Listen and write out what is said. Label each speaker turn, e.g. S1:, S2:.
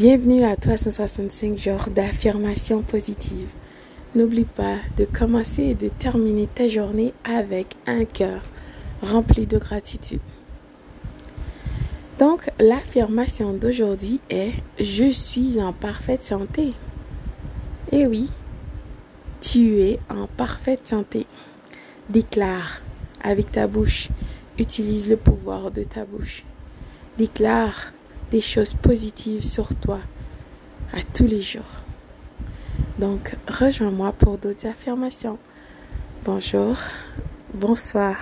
S1: Bienvenue à 365 jours d'affirmation positive. N'oublie pas de commencer et de terminer ta journée avec un cœur rempli de gratitude. Donc, l'affirmation d'aujourd'hui est Je suis en parfaite santé. Eh oui, tu es en parfaite santé. Déclare avec ta bouche. Utilise le pouvoir de ta bouche. Déclare des choses positives sur toi à tous les jours. Donc, rejoins-moi pour d'autres affirmations. Bonjour, bonsoir.